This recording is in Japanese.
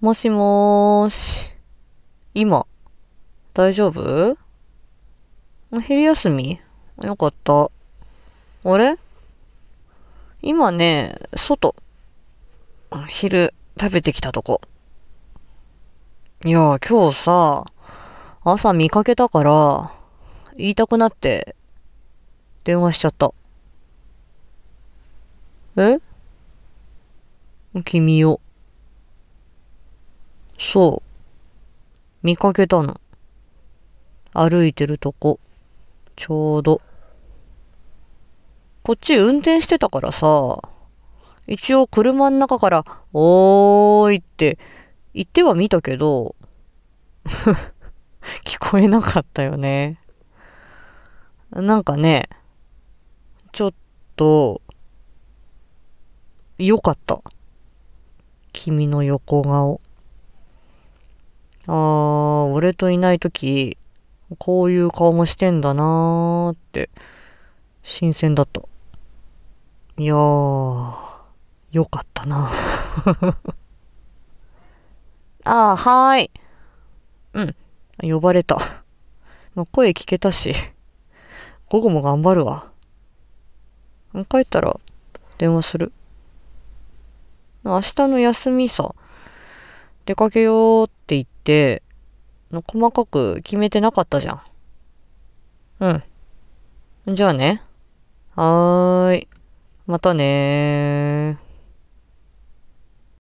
もしもーし。今、大丈夫？お昼休み？よかった。あれ？今ね、外、昼食べてきたとこ。いや、今日さ、朝見かけたから、言いたくなって、電話しちゃった。え？君を。そう。見かけたの。歩いてるとこ。ちょうど。こっち運転してたからさ、一応車の中から、おーいって言ってはみたけど、聞こえなかったよね。なんかね、ちょっと、良かった。君の横顔。俺といないとき、こういう顔もしてんだなーって、新鮮だった。いやー、よかったな。あー、はーい。うん、呼ばれた。まあ声聞けたし、午後も頑張るわ。帰ったら電話する。明日の休みさ、出かけようって言って、細かく決めてなかったじゃん。うん。じゃあね。はーい。またねー。